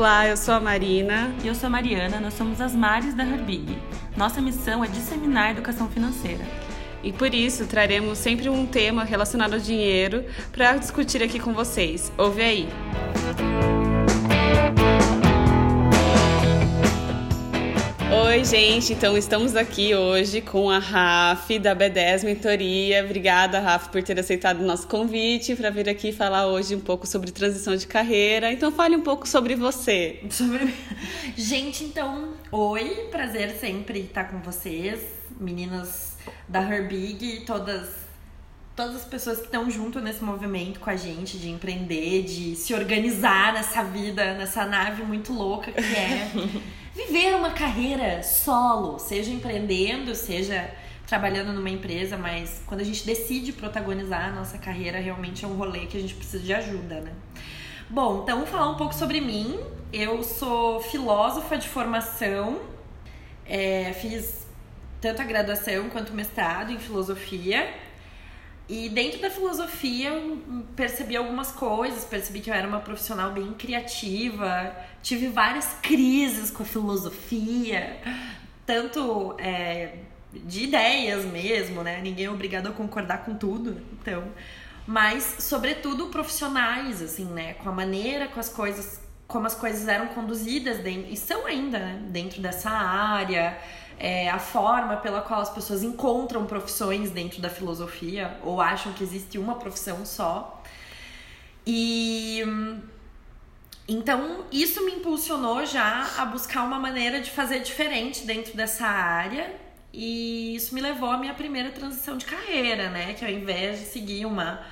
Olá, eu sou a Marina. E eu sou a Mariana, nós somos as Mares da Herbig. Nossa missão é disseminar a educação financeira. E por isso traremos sempre um tema relacionado ao dinheiro para discutir aqui com vocês. Ouve aí! Oi, gente. Então, estamos aqui hoje com a Raf, da B10 Mentoria. Obrigada, Raf, por ter aceitado o nosso convite para vir aqui falar hoje um pouco sobre transição de carreira. Então, fale um pouco sobre você. Sobre... Gente, então, oi. Prazer sempre estar com vocês, meninas da Herbig, todas todas as pessoas que estão junto nesse movimento com a gente de empreender, de se organizar nessa vida, nessa nave muito louca que é viver uma carreira solo, seja empreendendo, seja trabalhando numa empresa, mas quando a gente decide protagonizar a nossa carreira, realmente é um rolê que a gente precisa de ajuda, né? Bom, então falar um pouco sobre mim. Eu sou filósofa de formação, é, fiz tanto a graduação quanto o mestrado em filosofia. E dentro da filosofia percebi algumas coisas, percebi que eu era uma profissional bem criativa, tive várias crises com a filosofia, tanto é, de ideias mesmo, né? Ninguém é obrigado a concordar com tudo, então. Mas, sobretudo, profissionais, assim, né? Com a maneira, com as coisas, como as coisas eram conduzidas dentro, e são ainda, né? Dentro dessa área é, a forma pela qual as pessoas encontram profissões dentro da filosofia ou acham que existe uma profissão só. E então isso me impulsionou já a buscar uma maneira de fazer diferente dentro dessa área. E isso me levou à minha primeira transição de carreira, né? Que ao invés de seguir uma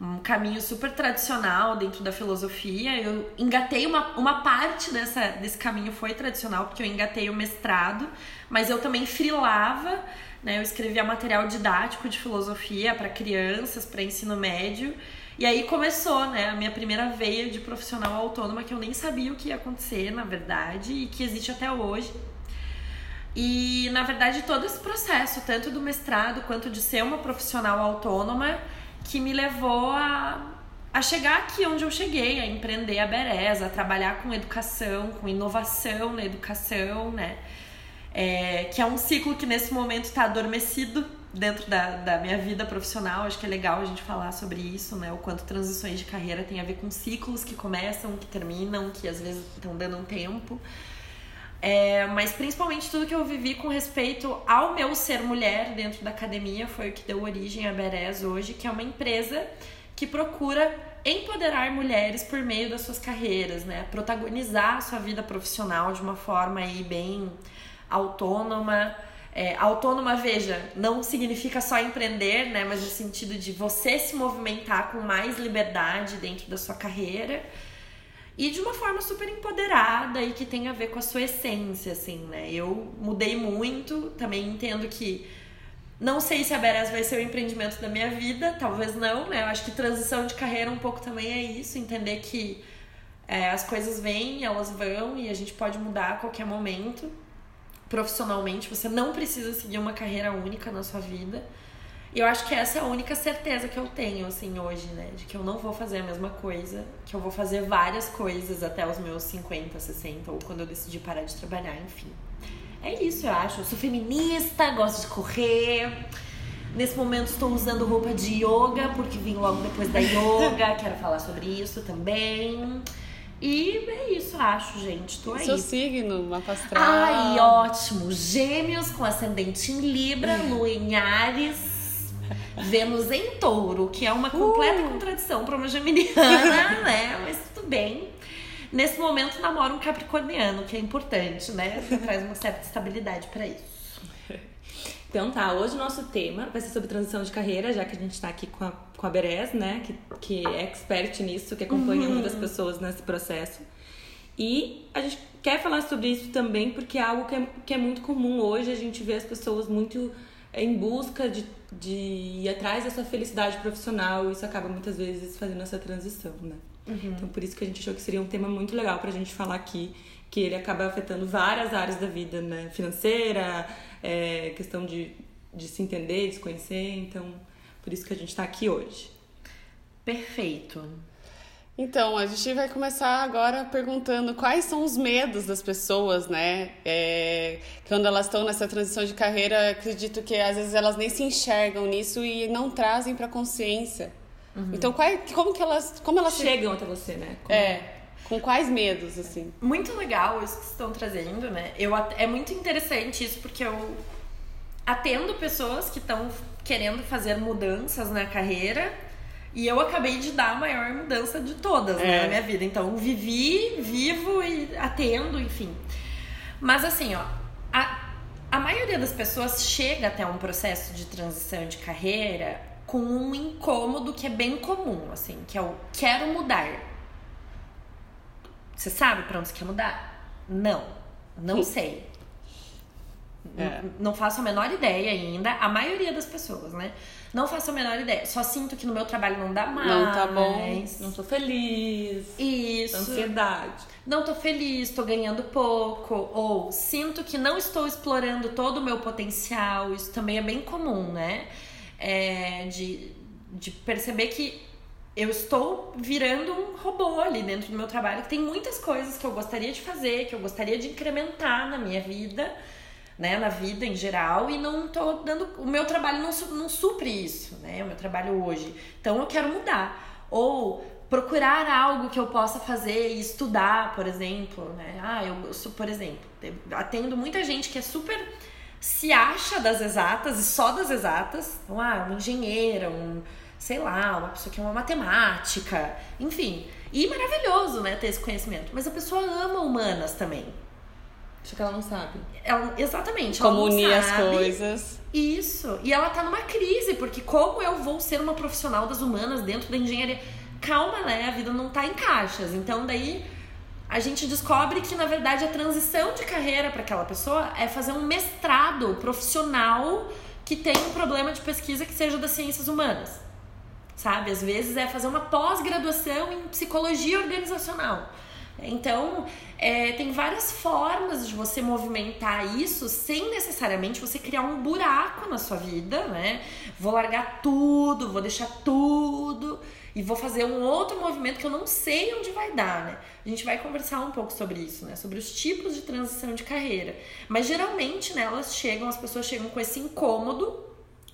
um caminho super tradicional dentro da filosofia. Eu engatei uma, uma parte dessa, desse caminho foi tradicional, porque eu engatei o mestrado, mas eu também frilava, né? Eu escrevia material didático de filosofia para crianças, para ensino médio. E aí começou, né, a minha primeira veia de profissional autônoma que eu nem sabia o que ia acontecer, na verdade, e que existe até hoje. E, na verdade, todo esse processo, tanto do mestrado quanto de ser uma profissional autônoma, que me levou a, a chegar aqui onde eu cheguei, a empreender a Bereza, a trabalhar com educação, com inovação na educação, né? É, que é um ciclo que nesse momento está adormecido dentro da, da minha vida profissional. Acho que é legal a gente falar sobre isso, né? O quanto transições de carreira tem a ver com ciclos que começam, que terminam, que às vezes estão dando um tempo. É, mas principalmente tudo que eu vivi com respeito ao meu ser mulher dentro da academia foi o que deu origem à Berez hoje, que é uma empresa que procura empoderar mulheres por meio das suas carreiras, né? Protagonizar a sua vida profissional de uma forma aí bem autônoma. É, autônoma, veja, não significa só empreender, né? Mas no sentido de você se movimentar com mais liberdade dentro da sua carreira e de uma forma super empoderada e que tem a ver com a sua essência, assim, né? Eu mudei muito, também entendo que não sei se a Beres vai ser o empreendimento da minha vida, talvez não, né? Eu acho que transição de carreira um pouco também é isso, entender que é, as coisas vêm, elas vão e a gente pode mudar a qualquer momento. Profissionalmente, você não precisa seguir uma carreira única na sua vida. E eu acho que essa é a única certeza que eu tenho, assim, hoje, né? De que eu não vou fazer a mesma coisa, que eu vou fazer várias coisas até os meus 50, 60, ou quando eu decidir parar de trabalhar, enfim. É isso, eu acho. Eu sou feminista, gosto de correr. Nesse momento estou usando roupa de yoga, porque vim logo depois da yoga, quero falar sobre isso também. E é isso, acho, gente. Tô aí. Seu signo, mapa astral. Ai, ótimo. Gêmeos com ascendente em Libra, lua em Ares Vênus em touro, que é uma completa uh. contradição para uma geminiana, né? Mas tudo bem. Nesse momento namoro um capricorniano, que é importante, né? Traz uma certa estabilidade para isso. Então tá, hoje o nosso tema vai ser sobre transição de carreira, já que a gente está aqui com a, com a Berez, né? Que, que é expert nisso, que acompanha uhum. muitas pessoas nesse processo. E a gente quer falar sobre isso também porque é algo que é, que é muito comum hoje, a gente vê as pessoas muito em busca de, de ir atrás dessa felicidade profissional, isso acaba muitas vezes fazendo essa transição, né? Uhum. Então, por isso que a gente achou que seria um tema muito legal pra gente falar aqui, que ele acaba afetando várias áreas da vida, né? Financeira, é, questão de, de se entender, de se conhecer, então, por isso que a gente tá aqui hoje. Perfeito. Então, a gente vai começar agora perguntando quais são os medos das pessoas, né? É, quando elas estão nessa transição de carreira, acredito que às vezes elas nem se enxergam nisso e não trazem para consciência. Uhum. Então, qual, como que elas, como elas chegam até você, né? Como... É. Com quais medos, assim? Muito legal isso que estão trazendo, né? Eu, é muito interessante isso porque eu atendo pessoas que estão querendo fazer mudanças na carreira e eu acabei de dar a maior mudança de todas, né, é. né, na minha vida. Então, vivi, vivo e atendo, enfim. Mas assim, ó, a, a maioria das pessoas chega até um processo de transição de carreira com um incômodo que é bem comum, assim, que é o quero mudar. Você sabe para onde você quer mudar? Não, não sei. É. Não faço a menor ideia ainda. A maioria das pessoas, né? Não faço a menor ideia. Só sinto que no meu trabalho não dá mais. Não tá bom. Não tô feliz. Isso. Ansiedade. Não tô feliz, tô ganhando pouco. Ou sinto que não estou explorando todo o meu potencial. Isso também é bem comum, né? É, de, de perceber que eu estou virando um robô ali dentro do meu trabalho, que tem muitas coisas que eu gostaria de fazer, que eu gostaria de incrementar na minha vida né, na vida em geral e não tô dando. O meu trabalho não, não supre isso, né? O meu trabalho hoje. Então eu quero mudar. Ou procurar algo que eu possa fazer e estudar, por exemplo, né? Ah, eu, sou, por exemplo, atendo muita gente que é super se acha das exatas e só das exatas. Então, ah, uma engenheira, um, sei lá, uma pessoa que é uma matemática, enfim. E maravilhoso, né, ter esse conhecimento. Mas a pessoa ama humanas também. Só que ela não sabe. Ela, exatamente. Como unir as coisas. Isso. E ela tá numa crise, porque como eu vou ser uma profissional das humanas dentro da engenharia? Calma, né? A vida não tá em caixas. Então, daí a gente descobre que, na verdade, a transição de carreira para aquela pessoa é fazer um mestrado profissional que tem um problema de pesquisa que seja das ciências humanas. Sabe? Às vezes é fazer uma pós-graduação em psicologia organizacional. Então, é, tem várias formas de você movimentar isso sem necessariamente você criar um buraco na sua vida, né? Vou largar tudo, vou deixar tudo e vou fazer um outro movimento que eu não sei onde vai dar, né? A gente vai conversar um pouco sobre isso, né? Sobre os tipos de transição de carreira. Mas geralmente, né, elas chegam, as pessoas chegam com esse incômodo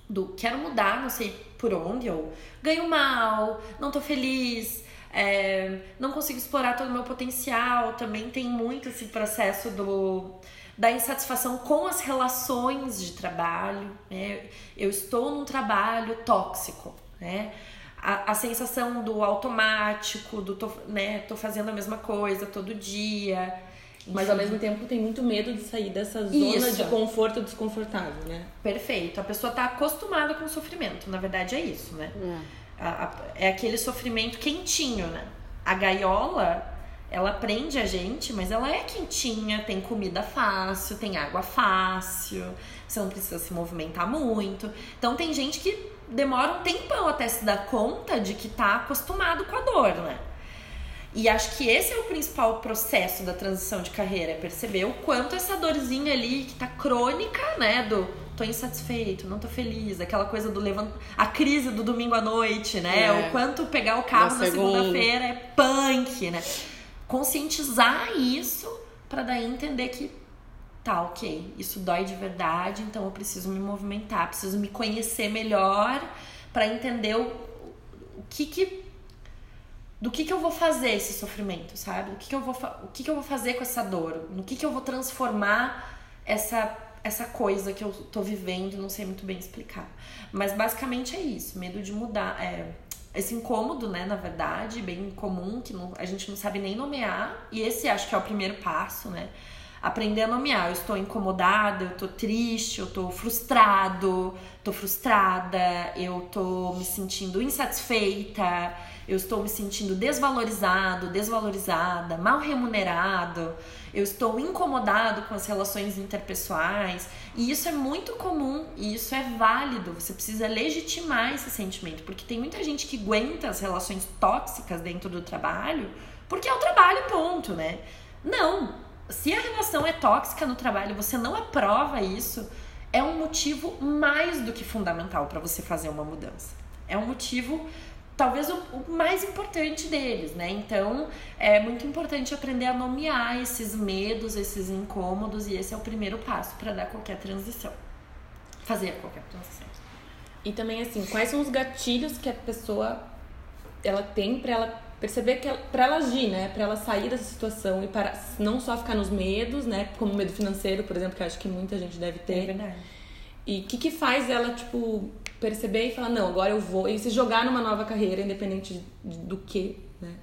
do quero mudar, não sei por onde, ou ganho mal, não tô feliz, é, não consigo explorar todo o meu potencial. Também tem muito esse processo do da insatisfação com as relações de trabalho. Né? Eu estou num trabalho tóxico, né? A, a sensação do automático, do tô, né, tô fazendo a mesma coisa todo dia. Enfim. Mas ao mesmo tempo tem muito medo de sair dessa zona isso. de conforto desconfortável, né? Perfeito. A pessoa tá acostumada com o sofrimento. Na verdade é isso, né? É a, a, é aquele sofrimento quentinho, né? A gaiola, ela prende a gente, mas ela é quentinha, tem comida fácil, tem água fácil, você não precisa se movimentar muito. Então tem gente que demora um tempão até se dar conta de que tá acostumado com a dor, né? E acho que esse é o principal processo da transição de carreira, é perceber o quanto essa dorzinha ali que tá crônica, né, do tô insatisfeito, não tô feliz, aquela coisa do levant... a crise do domingo à noite, né? É. O quanto pegar o carro na, na segunda-feira é punk, né? Conscientizar isso para daí entender que tá, OK, isso dói de verdade, então eu preciso me movimentar, preciso me conhecer melhor para entender o, o que que do que, que eu vou fazer esse sofrimento, sabe? O que, que eu vou o que, que eu vou fazer com essa dor? No que, que eu vou transformar essa essa coisa que eu tô vivendo, não sei muito bem explicar. Mas basicamente é isso, medo de mudar. É, esse incômodo, né, na verdade, bem comum, que não, a gente não sabe nem nomear. E esse acho que é o primeiro passo, né? Aprender a nomear. Eu estou incomodada, eu tô triste, eu tô frustrado, tô frustrada, eu tô me sentindo insatisfeita, eu estou me sentindo desvalorizado, desvalorizada, mal remunerado eu estou incomodado com as relações interpessoais. E isso é muito comum e isso é válido. Você precisa legitimar esse sentimento, porque tem muita gente que aguenta as relações tóxicas dentro do trabalho, porque é o trabalho, ponto, né? Não. Se a relação é tóxica no trabalho, você não aprova isso, é um motivo mais do que fundamental para você fazer uma mudança. É um motivo talvez o, o, mais importante deles, né? Então é muito importante aprender a nomear esses medos, esses incômodos, e esse é o primeiro passo para dar qualquer transição. Fazer qualquer transição. E também assim, quais são os gatilhos que a pessoa ela tem para ela perceber que para ela agir, né, para ela sair dessa situação e para não só ficar nos medos, né, como medo financeiro, por exemplo, que eu acho que muita gente deve ter. É verdade. E o que que faz ela tipo perceber e falar não, agora eu vou e se jogar numa nova carreira, independente do que, né?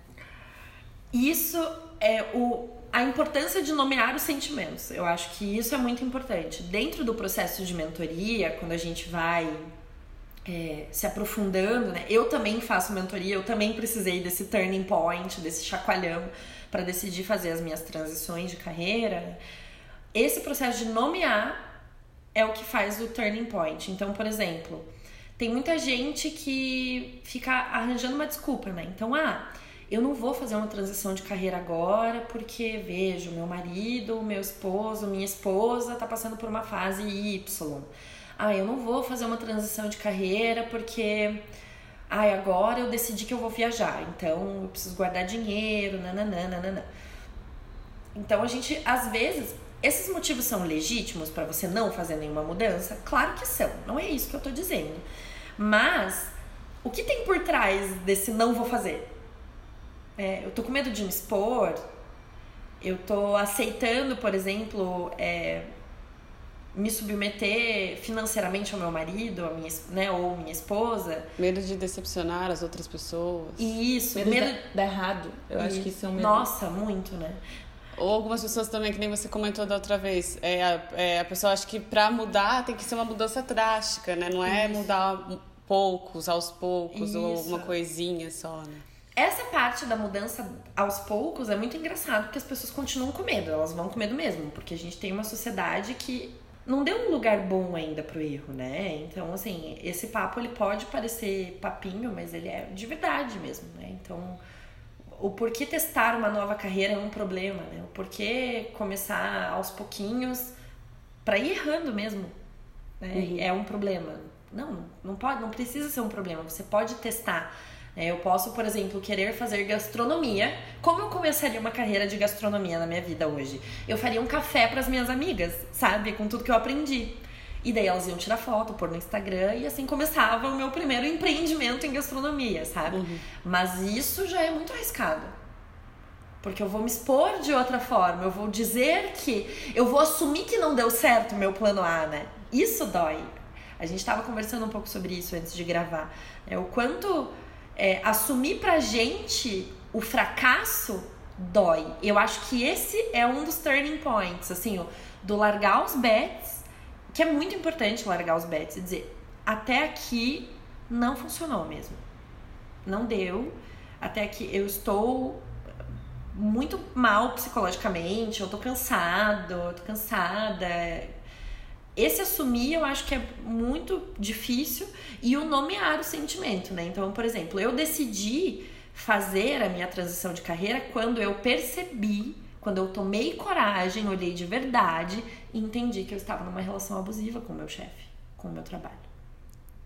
Isso é o a importância de nomear os sentimentos. Eu acho que isso é muito importante. Dentro do processo de mentoria, quando a gente vai é, se aprofundando, né? Eu também faço mentoria, eu também precisei desse turning point, desse chacoalhão para decidir fazer as minhas transições de carreira. Esse processo de nomear é o que faz o turning point. Então, por exemplo, tem muita gente que fica arranjando uma desculpa, né? Então, ah, eu não vou fazer uma transição de carreira agora porque vejo meu marido, meu esposo, minha esposa tá passando por uma fase Y ah, eu não vou fazer uma transição de carreira porque ah, agora eu decidi que eu vou viajar, então eu preciso guardar dinheiro, nananana. Então a gente, às vezes, esses motivos são legítimos para você não fazer nenhuma mudança? Claro que são, não é isso que eu tô dizendo. Mas o que tem por trás desse não vou fazer? É, eu tô com medo de me expor, eu tô aceitando, por exemplo, é, me submeter financeiramente ao meu marido, a minha, né, ou minha esposa. Medo de decepcionar as outras pessoas. Isso, medo, medo de dar errado. Eu e... acho que isso é um medo. Nossa, muito, né? Ou algumas pessoas também, que nem você comentou da outra vez, é, a, é, a pessoa acha que para mudar tem que ser uma mudança drástica, né? Não é isso. mudar poucos, aos poucos, isso. ou alguma coisinha só, né? Essa parte da mudança aos poucos é muito engraçado porque as pessoas continuam com medo, elas vão com medo mesmo, porque a gente tem uma sociedade que não deu um lugar bom ainda pro erro, né? Então, assim, esse papo ele pode parecer papinho, mas ele é de verdade mesmo, né? Então, o porquê testar uma nova carreira é um problema, né? O porquê começar aos pouquinhos para ir errando mesmo, né? Uhum. É um problema. Não, não pode, não precisa ser um problema. Você pode testar eu posso, por exemplo, querer fazer gastronomia. Como eu começaria uma carreira de gastronomia na minha vida hoje? Eu faria um café para as minhas amigas, sabe? Com tudo que eu aprendi. E daí elas iam tirar foto, pôr no Instagram e assim começava o meu primeiro empreendimento em gastronomia, sabe? Uhum. Mas isso já é muito arriscado. Porque eu vou me expor de outra forma, eu vou dizer que. Eu vou assumir que não deu certo o meu plano A, né? Isso dói. A gente estava conversando um pouco sobre isso antes de gravar. É, o quanto é, assumir pra gente o fracasso dói. Eu acho que esse é um dos turning points, assim, ó, do largar os bets, que é muito importante largar os bets e dizer, até aqui não funcionou mesmo. Não deu. Até aqui eu estou muito mal psicologicamente, eu tô cansado, eu tô cansada, esse assumir eu acho que é muito difícil e o nomear o sentimento, né? Então, por exemplo, eu decidi fazer a minha transição de carreira quando eu percebi, quando eu tomei coragem, olhei de verdade e entendi que eu estava numa relação abusiva com o meu chefe, com o meu trabalho,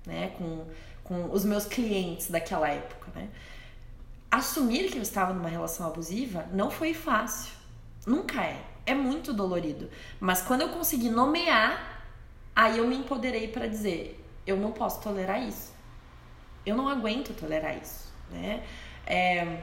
né? Com, com os meus clientes daquela época, né? Assumir que eu estava numa relação abusiva não foi fácil. Nunca é. É muito dolorido. Mas quando eu consegui nomear Aí eu me empoderei para dizer: eu não posso tolerar isso. Eu não aguento tolerar isso, né? É,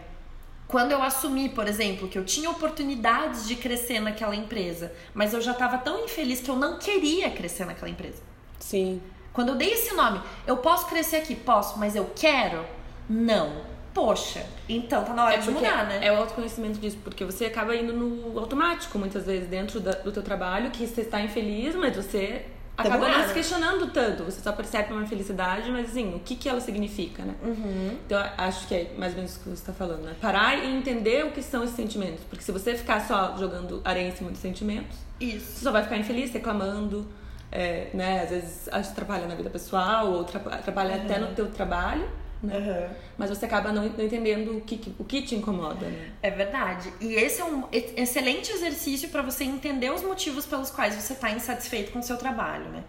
quando eu assumi, por exemplo, que eu tinha oportunidades de crescer naquela empresa, mas eu já estava tão infeliz que eu não queria crescer naquela empresa. Sim. Quando eu dei esse nome, eu posso crescer aqui, posso, mas eu quero? Não. Poxa, então tá na hora é de mudar, né? É o autoconhecimento disso, porque você acaba indo no automático muitas vezes dentro da, do teu trabalho, que você está infeliz, mas você acaba não se questionando tanto. Você só percebe uma felicidade, mas assim, o que, que ela significa, né? Uhum. Então, acho que é mais ou menos o que você está falando, né? Parar e entender o que são esses sentimentos. Porque se você ficar só jogando areia em cima dos sentimentos, Isso. você só vai ficar infeliz, reclamando, é, né? Às vezes atrapalha na vida pessoal, ou atrapalha uhum. até no teu trabalho. Né? Uhum. Mas você acaba não, entendendo o que, o que te incomoda, né? É verdade. E esse é um excelente exercício para você entender os motivos pelos quais você está insatisfeito com o seu trabalho, né?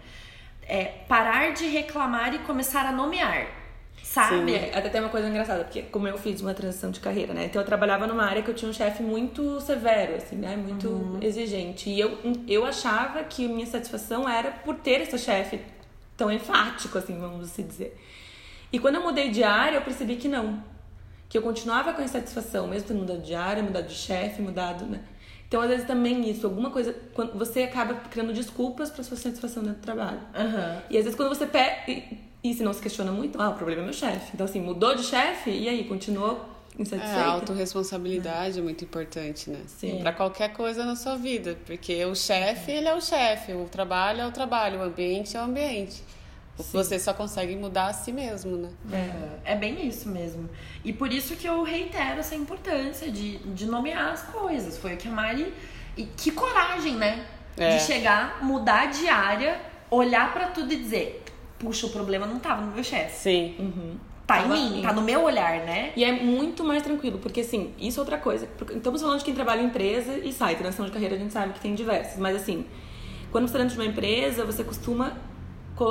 É parar de reclamar e começar a nomear. Sabe? Sim. Até tem uma coisa engraçada, porque como eu fiz uma transição de carreira, né? Então eu trabalhava numa área que eu tinha um chefe muito severo, assim, né? Muito uhum. exigente. E eu, eu achava que minha satisfação era por ter esse chefe tão enfático, assim, vamos assim dizer. E quando eu mudei de área, eu percebi que não. Que eu continuava com insatisfação, mesmo tendo mudado de área, mudado de chefe, mudado, né? Então, às vezes, também isso, alguma coisa. Quando você acaba criando desculpas para sua satisfação dentro do trabalho. Uhum. E às vezes, quando você pega e se não se questiona muito, ah, o problema é meu chefe. Então, assim, mudou de chefe e aí, continuou insatisfeita? É, a autorresponsabilidade é. é muito importante, né? Sim. Pra qualquer coisa na sua vida. Porque o chefe, ele é o chefe. O trabalho é o trabalho. O ambiente é o ambiente. Sim. Você só consegue mudar a si mesmo, né? É, é bem isso mesmo. E por isso que eu reitero essa importância de, de nomear as coisas. Foi o que a Mari... E que coragem, né? É. De chegar, mudar de área, olhar para tudo e dizer puxa, o problema não tava no meu chefe. Sim. Uhum. Tá em mim, tá no meu olhar, né? E é muito mais tranquilo, porque assim, isso é outra coisa. Estamos falando de quem trabalha em empresa e sai. Transição de carreira a gente sabe que tem diversas. Mas assim, quando você tá dentro de uma empresa, você costuma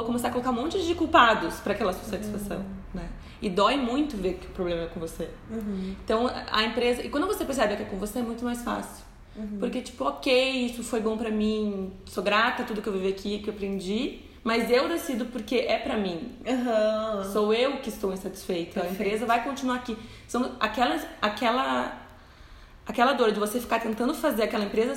começar a colocar um monte de culpados para aquela sua satisfação, uhum. né? E dói muito ver que o problema é com você. Uhum. Então, a empresa... E quando você percebe que é com você, é muito mais fácil. Uhum. Porque, tipo, ok, isso foi bom para mim, sou grata a tudo que eu vivi aqui, que eu aprendi mas eu decido porque é para mim. Sou eu que estou insatisfeita. Perfeito. A empresa vai continuar aqui. São aquelas, aquela, aquela dor de você ficar tentando fazer aquela empresa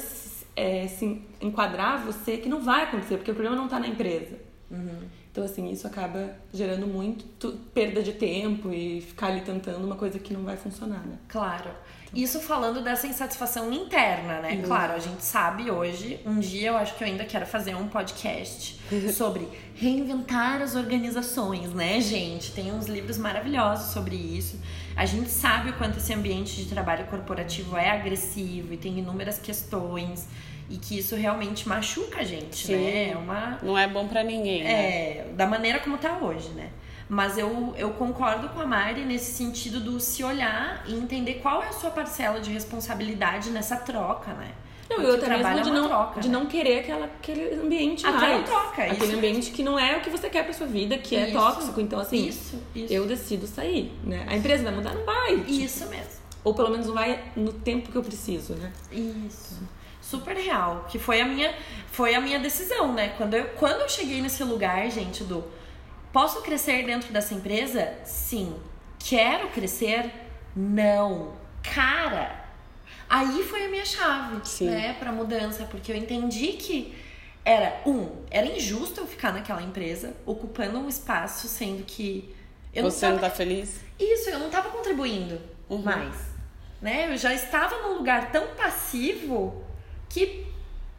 é, se enquadrar você que não vai acontecer, porque o problema não está na empresa. Uhum. Então, assim, isso acaba gerando muito perda de tempo e ficar ali tentando uma coisa que não vai funcionar, né? Claro. Isso falando dessa insatisfação interna, né? Uhum. Claro, a gente sabe hoje, um dia eu acho que eu ainda quero fazer um podcast sobre reinventar as organizações, né, gente? Tem uns livros maravilhosos sobre isso. A gente sabe o quanto esse ambiente de trabalho corporativo é agressivo e tem inúmeras questões e que isso realmente machuca a gente, Sim. né? É uma... Não é bom para ninguém. Né? É, da maneira como tá hoje, né? Mas eu, eu concordo com a Mari nesse sentido do se olhar e entender qual é a sua parcela de responsabilidade nessa troca, né? Não, e outra mesmo de, é não, troca, de né? não querer aquela, aquele ambiente Aquela mais. troca, Aquele isso. ambiente que não é o que você quer pra sua vida, que é isso, tóxico. Então, assim, isso, isso. eu decido sair, né? A empresa vai mudar? Não vai. Tipo, isso mesmo. Ou pelo menos não vai no tempo que eu preciso, né? Isso. Super real. Que foi a minha, foi a minha decisão, né? Quando eu, quando eu cheguei nesse lugar, gente, do Posso crescer dentro dessa empresa? Sim. Quero crescer? Não. Cara, aí foi a minha chave, Sim. né, para mudança, porque eu entendi que era um, era injusto eu ficar naquela empresa ocupando um espaço sendo que eu você não, tava... não tá feliz? Isso, eu não tava contribuindo uhum. mais, né? Eu já estava num lugar tão passivo que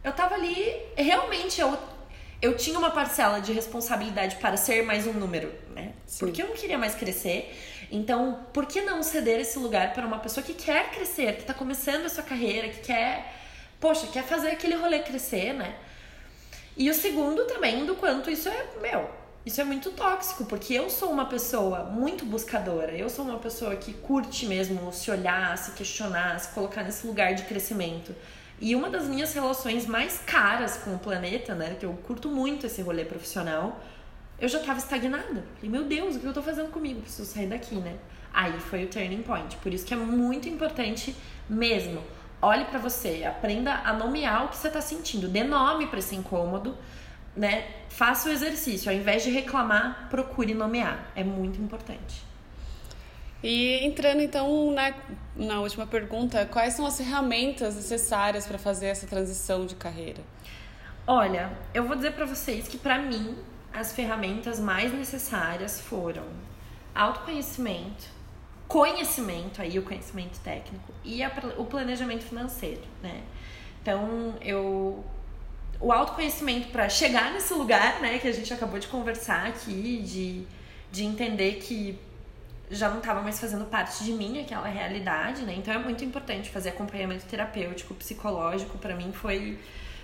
eu tava ali realmente eu eu tinha uma parcela de responsabilidade para ser mais um número, né? Sim. Porque eu não queria mais crescer. Então, por que não ceder esse lugar para uma pessoa que quer crescer, que está começando a sua carreira, que quer, poxa, quer fazer aquele rolê crescer, né? E o segundo também do quanto isso é, meu, isso é muito tóxico, porque eu sou uma pessoa muito buscadora, eu sou uma pessoa que curte mesmo se olhar, se questionar, se colocar nesse lugar de crescimento. E uma das minhas relações mais caras com o planeta, né, que eu curto muito esse rolê profissional, eu já tava estagnada. E meu Deus, o que eu tô fazendo comigo? Preciso sair daqui, né? Aí foi o turning point. Por isso que é muito importante mesmo. Olhe para você, aprenda a nomear o que você tá sentindo, dê nome para esse incômodo, né? Faça o exercício, ao invés de reclamar, procure nomear. É muito importante. E entrando então na, na última pergunta, quais são as ferramentas necessárias para fazer essa transição de carreira? Olha, eu vou dizer para vocês que para mim as ferramentas mais necessárias foram autoconhecimento, conhecimento, aí o conhecimento técnico e a, o planejamento financeiro, né? Então, eu o autoconhecimento para chegar nesse lugar, né, que a gente acabou de conversar aqui, de, de entender que já não estava mais fazendo parte de mim aquela realidade, né? Então é muito importante fazer acompanhamento terapêutico, psicológico, para mim foi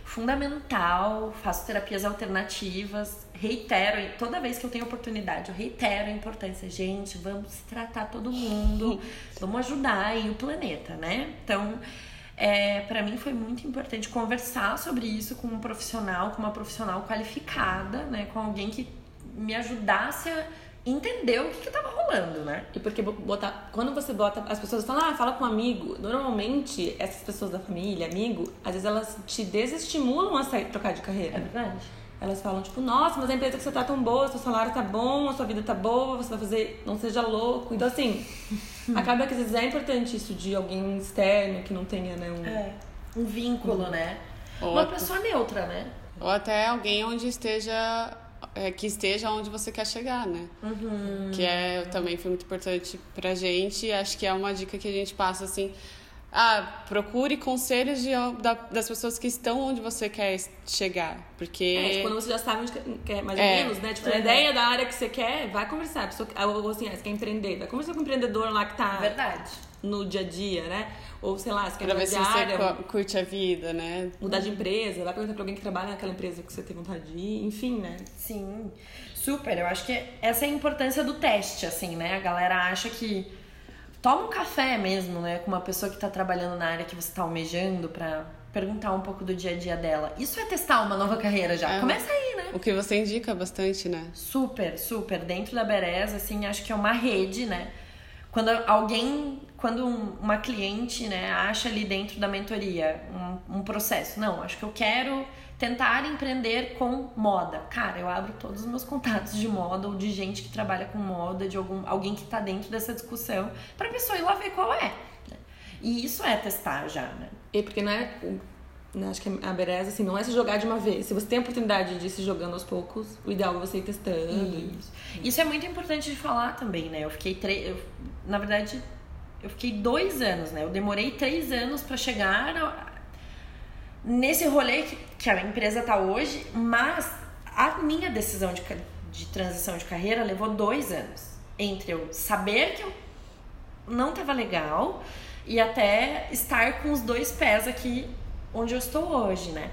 fundamental. Faço terapias alternativas, reitero, toda vez que eu tenho oportunidade, eu reitero a importância, gente, vamos tratar todo mundo, vamos ajudar aí o planeta, né? Então, é, para mim foi muito importante conversar sobre isso com um profissional, com uma profissional qualificada, né? Com alguém que me ajudasse a entender o que, que tava rolando, né? E porque botar, quando você bota, as pessoas falam, ah, fala com um amigo. Normalmente, essas pessoas da família, amigo, às vezes elas te desestimulam a sair, trocar de carreira. É verdade. Elas falam, tipo, nossa, mas a empresa que você tá tão boa, seu salário tá bom, a sua vida tá boa, você vai fazer, não seja louco. Então, assim, acaba que às vezes é importante isso de alguém externo que não tenha, né, um... É, um vínculo, né? Uma pessoa neutra, né? Ou até alguém onde esteja é, que esteja onde você quer chegar, né? Uhum. Que é também foi muito importante pra gente. Acho que é uma dica que a gente passa assim. Ah, procure conselhos de, da, das pessoas que estão onde você quer chegar. Porque. É, tipo, quando você já sabe onde quer, mais ou é. menos, né? Tipo, a ideia da área que você quer, vai conversar. Pessoa, ou assim, ah, você quer empreender, vai conversar com o empreendedor lá que tá. Verdade. No dia a dia, né? Ou sei lá, você quer pra ver se área, você curte a vida, né? Mudar de empresa, vai perguntar pra alguém que trabalha naquela empresa que você tem vontade de ir, enfim, né? Sim, super. Eu acho que essa é a importância do teste, assim, né? A galera acha que toma um café mesmo, né, com uma pessoa que está trabalhando na área que você está almejando para perguntar um pouco do dia a dia dela. Isso é testar uma nova carreira já. É, Começa aí, né? O que você indica bastante, né? Super, super. Dentro da Bereza, assim, acho que é uma rede, né? Quando alguém, quando uma cliente, né, acha ali dentro da mentoria um, um processo, não, acho que eu quero tentar empreender com moda. Cara, eu abro todos os meus contatos de moda ou de gente que trabalha com moda, de algum, alguém que está dentro dessa discussão, para a pessoa ir lá ver qual é. Né? E isso é testar já, né? E porque não é. Né, acho que a Bereza, assim, não é se jogar de uma vez. Se você tem a oportunidade de ir se jogando aos poucos, o ideal é você ir testando. Isso, isso é muito importante de falar também, né? Eu fiquei três. Na verdade, eu fiquei dois anos, né? Eu demorei três anos para chegar nesse rolê que, que a empresa tá hoje, mas a minha decisão de, de transição de carreira levou dois anos. Entre eu saber que eu não tava legal e até estar com os dois pés aqui onde eu estou hoje, né?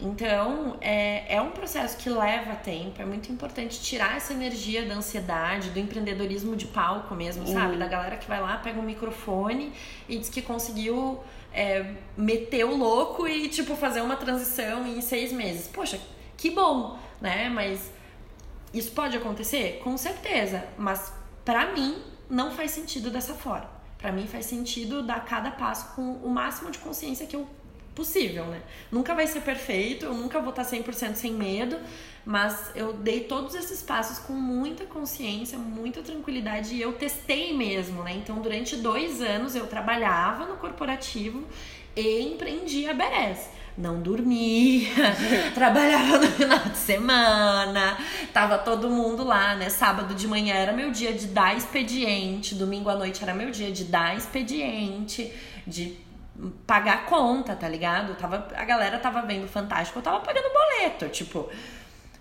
Então, é, é um processo que leva tempo, é muito importante tirar essa energia da ansiedade, do empreendedorismo de palco mesmo, uhum. sabe? Da galera que vai lá, pega um microfone e diz que conseguiu é, meter o louco e, tipo, fazer uma transição em seis meses. Poxa, que bom, né? Mas isso pode acontecer? Com certeza. Mas para mim, não faz sentido dessa forma. Para mim faz sentido dar cada passo com o máximo de consciência que eu possível, né? Nunca vai ser perfeito, eu nunca vou estar 100% sem medo, mas eu dei todos esses passos com muita consciência, muita tranquilidade e eu testei mesmo, né? Então, durante dois anos eu trabalhava no corporativo e empreendia a Beres não dormia, trabalhava no final de semana, tava todo mundo lá, né? Sábado de manhã era meu dia de dar expediente, domingo à noite era meu dia de dar expediente, de pagar conta, tá ligado? Tava, a galera tava vendo Fantástico, eu tava pagando boleto, tipo,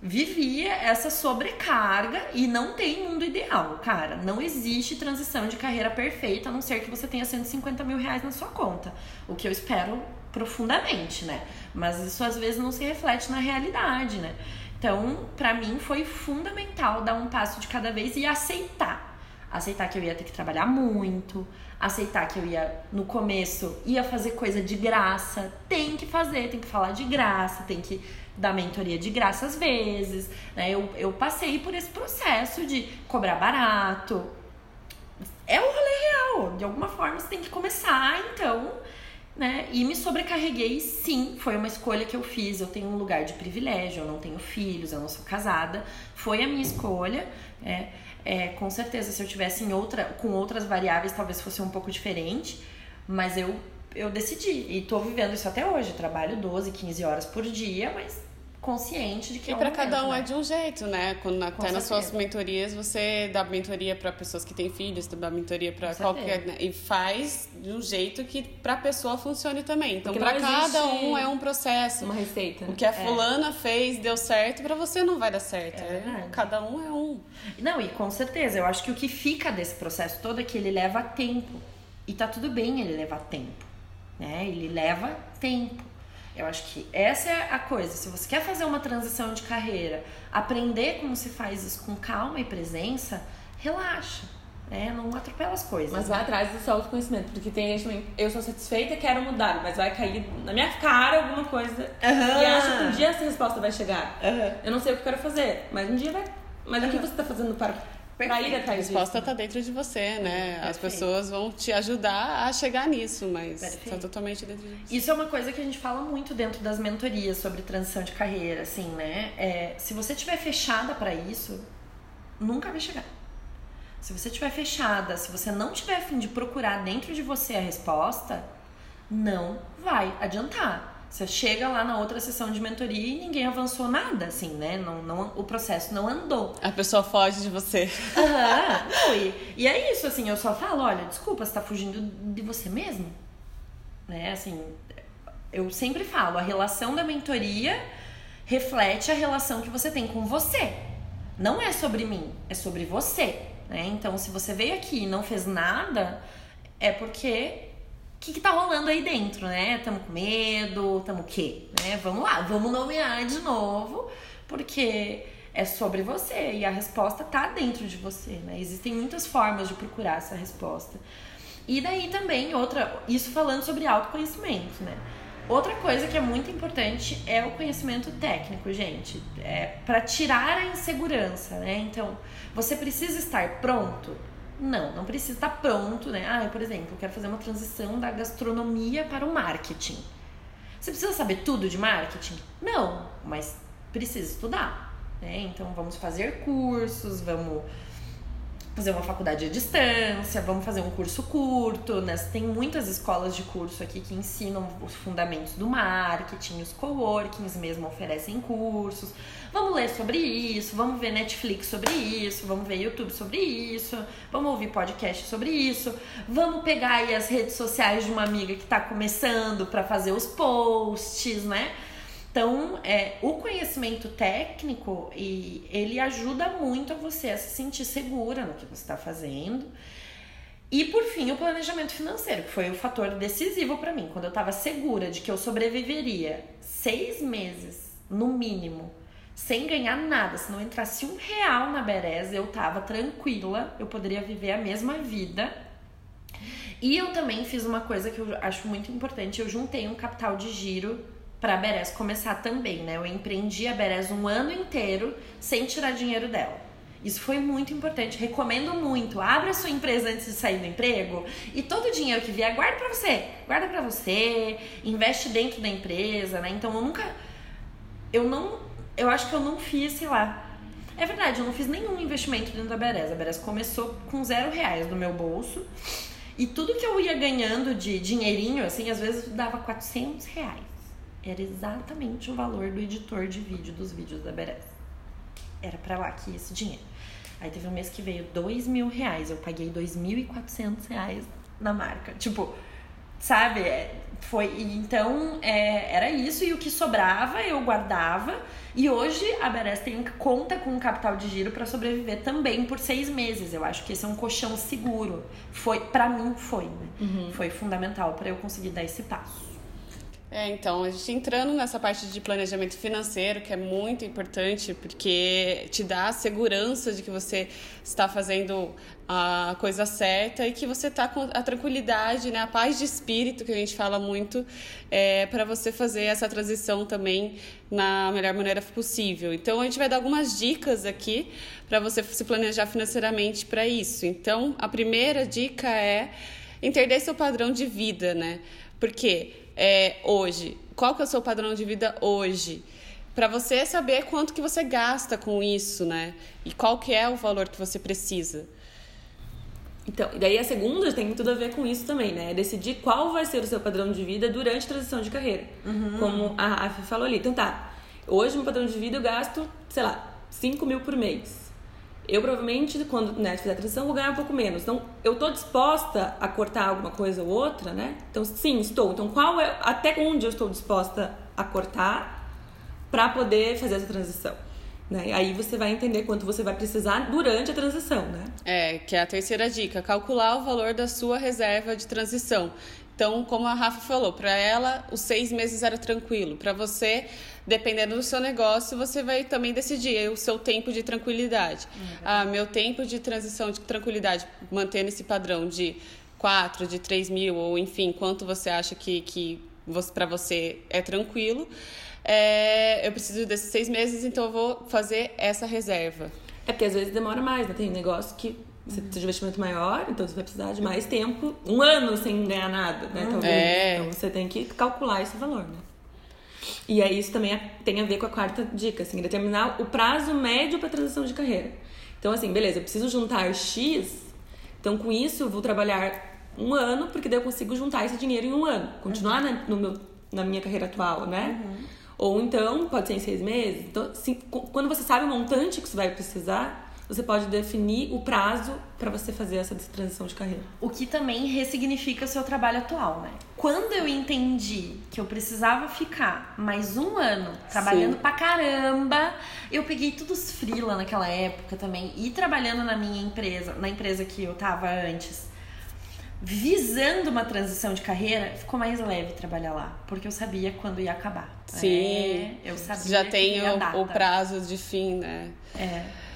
vivia essa sobrecarga e não tem mundo ideal, cara. Não existe transição de carreira perfeita, a não ser que você tenha 150 mil reais na sua conta. O que eu espero profundamente, né? Mas isso às vezes não se reflete na realidade, né? Então, para mim foi fundamental dar um passo de cada vez e aceitar. Aceitar que eu ia ter que trabalhar muito, aceitar que eu ia, no começo, ia fazer coisa de graça. Tem que fazer, tem que falar de graça, tem que dar mentoria de graça às vezes. Né? Eu, eu passei por esse processo de cobrar barato. É o rolê real. De alguma forma você tem que começar, então. Né? E me sobrecarreguei, sim, foi uma escolha que eu fiz. Eu tenho um lugar de privilégio, eu não tenho filhos, eu não sou casada. Foi a minha escolha. É, é, com certeza, se eu tivesse em outra, com outras variáveis, talvez fosse um pouco diferente, mas eu, eu decidi e tô vivendo isso até hoje. trabalho 12, 15 horas por dia, mas consciente de que e é um para cada um né? é de um jeito, né? Quando até nas suas mentorias você dá mentoria para pessoas que têm filhos, dá mentoria para qualquer né? e faz de um jeito que para a pessoa funcione também. Então para cada um é um processo, uma receita. O que a é. fulana é. fez deu certo, para você não vai dar certo. É, é cada um é um. Não, e com certeza, eu acho que o que fica desse processo todo é que ele leva tempo. E tá tudo bem ele levar tempo, né? Ele leva tempo. Eu acho que essa é a coisa. Se você quer fazer uma transição de carreira, aprender como se faz isso com calma e presença, relaxa. Né? Não atropela as coisas. Mas vai atrás do seu autoconhecimento. Porque tem gente também, eu sou satisfeita e quero mudar, mas vai cair na minha cara alguma coisa. Uhum. E acho que um dia essa resposta vai chegar. Uhum. Eu não sei o que eu quero fazer, mas um dia vai. Mas uhum. o que você está fazendo para pra ir A atrás disso. resposta está dentro de você, né? As Perfeito. pessoas vão te ajudar a chegar nisso, mas está Perfeito. totalmente dentro de você. Isso é uma coisa que a gente fala muito dentro das mentorias sobre transição de carreira, assim, né? É, se você tiver fechada pra isso, nunca vai chegar. Se você tiver fechada, se você não tiver a fim de procurar dentro de você a resposta, não vai adiantar. Você chega lá na outra sessão de mentoria e ninguém avançou nada, assim, né? Não, não, o processo não andou. A pessoa foge de você. Aham, não, e, e é isso, assim, eu só falo, olha, desculpa, você tá fugindo de você mesmo. Né, assim, eu sempre falo, a relação da mentoria reflete a relação que você tem com você. Não é sobre mim, é sobre você, né? Então, se você veio aqui e não fez nada, é porque o que, que tá rolando aí dentro, né? Tamo com medo, tamo o quê? Né? Vamos lá, vamos nomear de novo, porque é sobre você e a resposta tá dentro de você, né? Existem muitas formas de procurar essa resposta. E daí também outra, isso falando sobre autoconhecimento, né? Outra coisa que é muito importante é o conhecimento técnico, gente. É para tirar a insegurança, né? Então, você precisa estar pronto? Não, não precisa estar pronto, né? Ah, eu, por exemplo, quero fazer uma transição da gastronomia para o marketing. Você precisa saber tudo de marketing? Não, mas precisa estudar, né? Então, vamos fazer cursos, vamos fazer uma faculdade à distância, vamos fazer um curso curto, né? Tem muitas escolas de curso aqui que ensinam os fundamentos do marketing, os coworkings mesmo oferecem cursos. Vamos ler sobre isso, vamos ver Netflix sobre isso, vamos ver YouTube sobre isso, vamos ouvir podcast sobre isso, vamos pegar aí as redes sociais de uma amiga que tá começando para fazer os posts, né? Então, é, o conhecimento técnico, e ele ajuda muito a você a se sentir segura no que você está fazendo. E por fim, o planejamento financeiro, que foi o fator decisivo para mim. Quando eu estava segura de que eu sobreviveria seis meses, no mínimo, sem ganhar nada, se não entrasse um real na Bereza, eu tava tranquila, eu poderia viver a mesma vida. E eu também fiz uma coisa que eu acho muito importante, eu juntei um capital de giro para a Beres começar também, né? Eu empreendi a Beres um ano inteiro sem tirar dinheiro dela. Isso foi muito importante, recomendo muito. Abra sua empresa antes de sair do emprego e todo o dinheiro que vier, guarda para você. Guarda para você, investe dentro da empresa, né? Então eu nunca eu não eu acho que eu não fiz, sei lá. É verdade, eu não fiz nenhum investimento dentro da Beres. A Beres começou com zero reais do meu bolso. E tudo que eu ia ganhando de dinheirinho, assim, às vezes dava 400 reais. Era exatamente o valor do editor de vídeo dos vídeos da Beres. Era pra lá que ia esse dinheiro. Aí teve um mês que veio dois mil reais. Eu paguei 2.400 reais na marca. Tipo, sabe? É, Foi, e então é, era isso. E o que sobrava eu guardava. E hoje a Beres tem conta com um capital de giro para sobreviver também por seis meses. Eu acho que esse é um colchão seguro. Foi, para mim, foi. Né? Foi fundamental para eu conseguir dar esse passo. É, então, a gente entrando nessa parte de planejamento financeiro, que é muito importante, porque te dá a segurança de que você está fazendo a coisa certa e que você está com a tranquilidade, né, a paz de espírito, que a gente fala muito, é, para você fazer essa transição também na melhor maneira possível. Então, a gente vai dar algumas dicas aqui para você se planejar financeiramente para isso. Então, a primeira dica é entender seu padrão de vida, né? Porque é, hoje, qual que é o seu padrão de vida hoje? Para você saber quanto que você gasta com isso, né? E qual que é o valor que você precisa. Então, e daí a segunda tem tudo a ver com isso também, né? É decidir qual vai ser o seu padrão de vida durante a transição de carreira. Como a Rafa falou ali. Então tá, hoje meu padrão de vida eu gasto, sei lá, 5 mil por mês. Eu provavelmente, quando né, fizer a transição, vou ganhar um pouco menos. Então, eu tô disposta a cortar alguma coisa ou outra, né? Então, sim, estou. Então, qual é, até onde eu estou disposta a cortar para poder fazer essa transição? Né? Aí você vai entender quanto você vai precisar durante a transição, né? É, que é a terceira dica, calcular o valor da sua reserva de transição. Então, como a Rafa falou, para ela os seis meses era tranquilo. Para você, dependendo do seu negócio, você vai também decidir o seu tempo de tranquilidade. Ah, meu tempo de transição de tranquilidade, mantendo esse padrão de quatro, de três mil, ou enfim, quanto você acha que, que para você é tranquilo. É, eu preciso desses seis meses, então eu vou fazer essa reserva. É porque às vezes demora mais, né? Tem negócio que você precisa de investimento maior, então você vai precisar de mais tempo, um ano sem ganhar nada, né? Talvez. É. Então você tem que calcular esse valor, né? E aí isso também é- tem a ver com a quarta dica, assim, determinar o prazo médio para transição de carreira. Então, assim, beleza, eu preciso juntar X, então com isso eu vou trabalhar um ano, porque daí eu consigo juntar esse dinheiro em um ano. Continuar na, no meu, na minha carreira atual, né? Ou então, pode ser em seis meses. Então, assim, quando você sabe o montante que você vai precisar, você pode definir o prazo para você fazer essa transição de carreira. O que também ressignifica o seu trabalho atual, né? Quando eu entendi que eu precisava ficar mais um ano trabalhando Sim. pra caramba, eu peguei todos os freela naquela época também e trabalhando na minha empresa, na empresa que eu tava antes, visando uma transição de carreira, ficou mais leve trabalhar lá, porque eu sabia quando ia acabar. Sim. É, eu sabia Já tem o, o prazo de fim, né? É.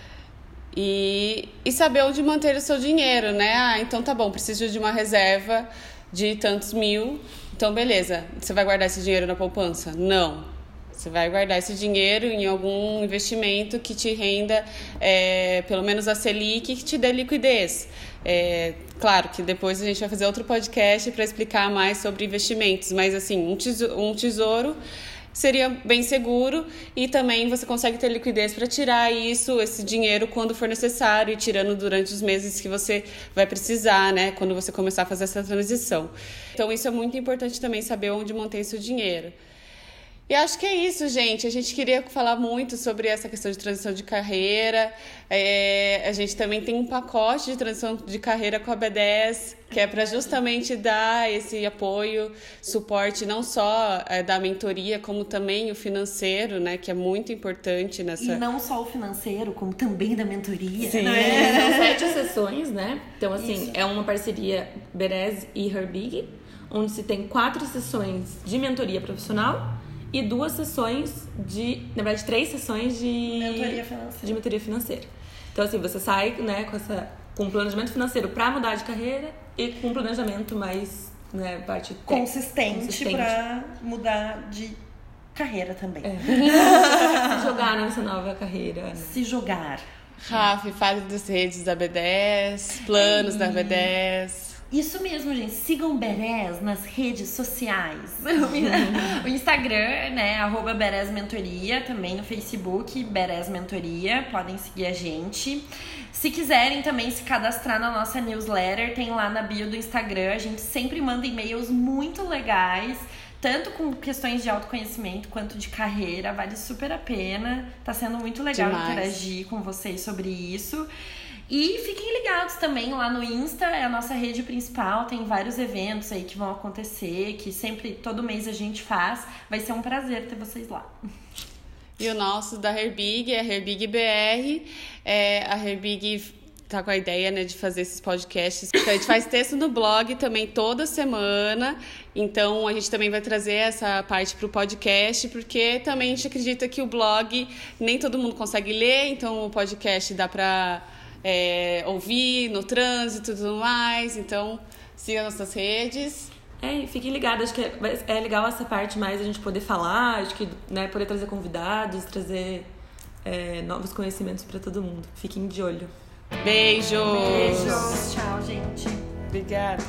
E, e saber onde manter o seu dinheiro, né? Ah, então tá bom, preciso de uma reserva de tantos mil. Então, beleza. Você vai guardar esse dinheiro na poupança? Não. Você vai guardar esse dinheiro em algum investimento que te renda é, pelo menos a Selic que te dê liquidez. É, claro que depois a gente vai fazer outro podcast para explicar mais sobre investimentos, mas assim, um um tesouro seria bem seguro e também você consegue ter liquidez para tirar isso, esse dinheiro quando for necessário e tirando durante os meses que você vai precisar, né, quando você começar a fazer essa transição. Então isso é muito importante também saber onde manter seu dinheiro. E acho que é isso, gente. A gente queria falar muito sobre essa questão de transição de carreira. É, a gente também tem um pacote de transição de carreira com a B10, que é para justamente dar esse apoio, suporte, não só é, da mentoria, como também o financeiro, né? Que é muito importante nessa. E não só o financeiro, como também da mentoria. Sim. não é? São sete sessões, né? Então, assim, é uma parceria Berez e Herbig, onde se tem quatro sessões de mentoria profissional e duas sessões de. Na verdade, três sessões de. Mentoria financeira. De mentoria financeira. Então, assim, você sai, né, com essa. Com um planejamento financeiro para mudar de carreira e com um planejamento mais, né, parte consistente, consistente. pra mudar de carreira também. se jogar nessa nova carreira. Né? Se jogar. Rafa, fale das redes da B10, planos da B10. Isso mesmo, gente. Sigam Berez nas redes sociais. o Instagram, né? Arroba Berez Mentoria. Também no Facebook, Berez Mentoria. Podem seguir a gente. Se quiserem também se cadastrar na nossa newsletter, tem lá na bio do Instagram. A gente sempre manda e-mails muito legais. Tanto com questões de autoconhecimento quanto de carreira. Vale super a pena. Tá sendo muito legal Demais. interagir com vocês sobre isso. E fiquem ligados também lá no Insta, é a nossa rede principal, tem vários eventos aí que vão acontecer, que sempre, todo mês a gente faz. Vai ser um prazer ter vocês lá. E o nosso da Herbig é a Herbig BR. É, a Herbig tá com a ideia né, de fazer esses podcasts. Então, a gente faz texto no blog também toda semana. Então a gente também vai trazer essa parte para o podcast, porque também a gente acredita que o blog nem todo mundo consegue ler, então o podcast dá para é, ouvir no trânsito e tudo mais. Então siga nossas redes. É, e fiquem ligados, acho que é, é legal essa parte mais a gente poder falar, acho que né, poder trazer convidados, trazer é, novos conhecimentos para todo mundo. Fiquem de olho. Beijos! Beijos, tchau, gente. Obrigada.